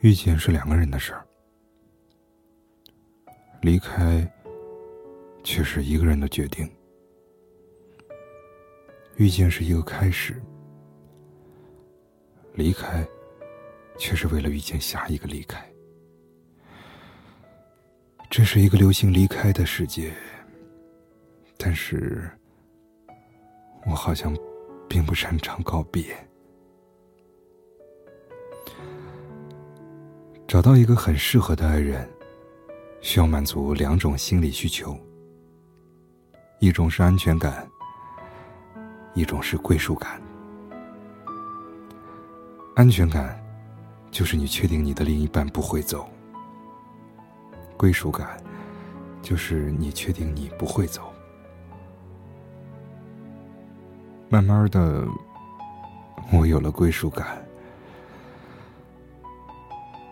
遇见是两个人的事儿，离开却是一个人的决定。遇见是一个开始，离开却是为了遇见下一个离开。这是一个流行离开的世界，但是我好像并不擅长告别。找到一个很适合的爱人，需要满足两种心理需求：一种是安全感，一种是归属感。安全感就是你确定你的另一半不会走；归属感就是你确定你不会走。慢慢的，我有了归属感。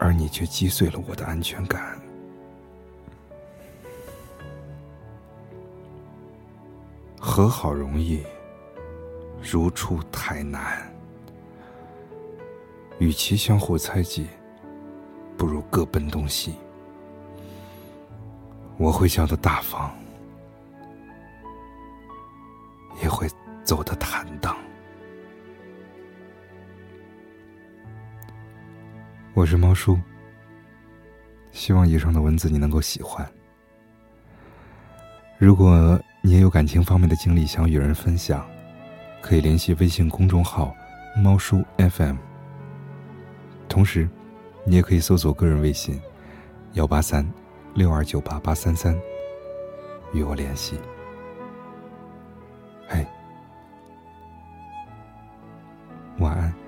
而你却击碎了我的安全感。和好容易，如初太难。与其相互猜忌，不如各奔东西。我会笑得大方，也会走得坦我是猫叔希望以上的文字你能够喜欢。如果你也有感情方面的经历想与人分享可以联系微信公众号猫叔 fm 同时你也可以搜索个人微信幺八三六二九八八三三与我联系。嘿晚安。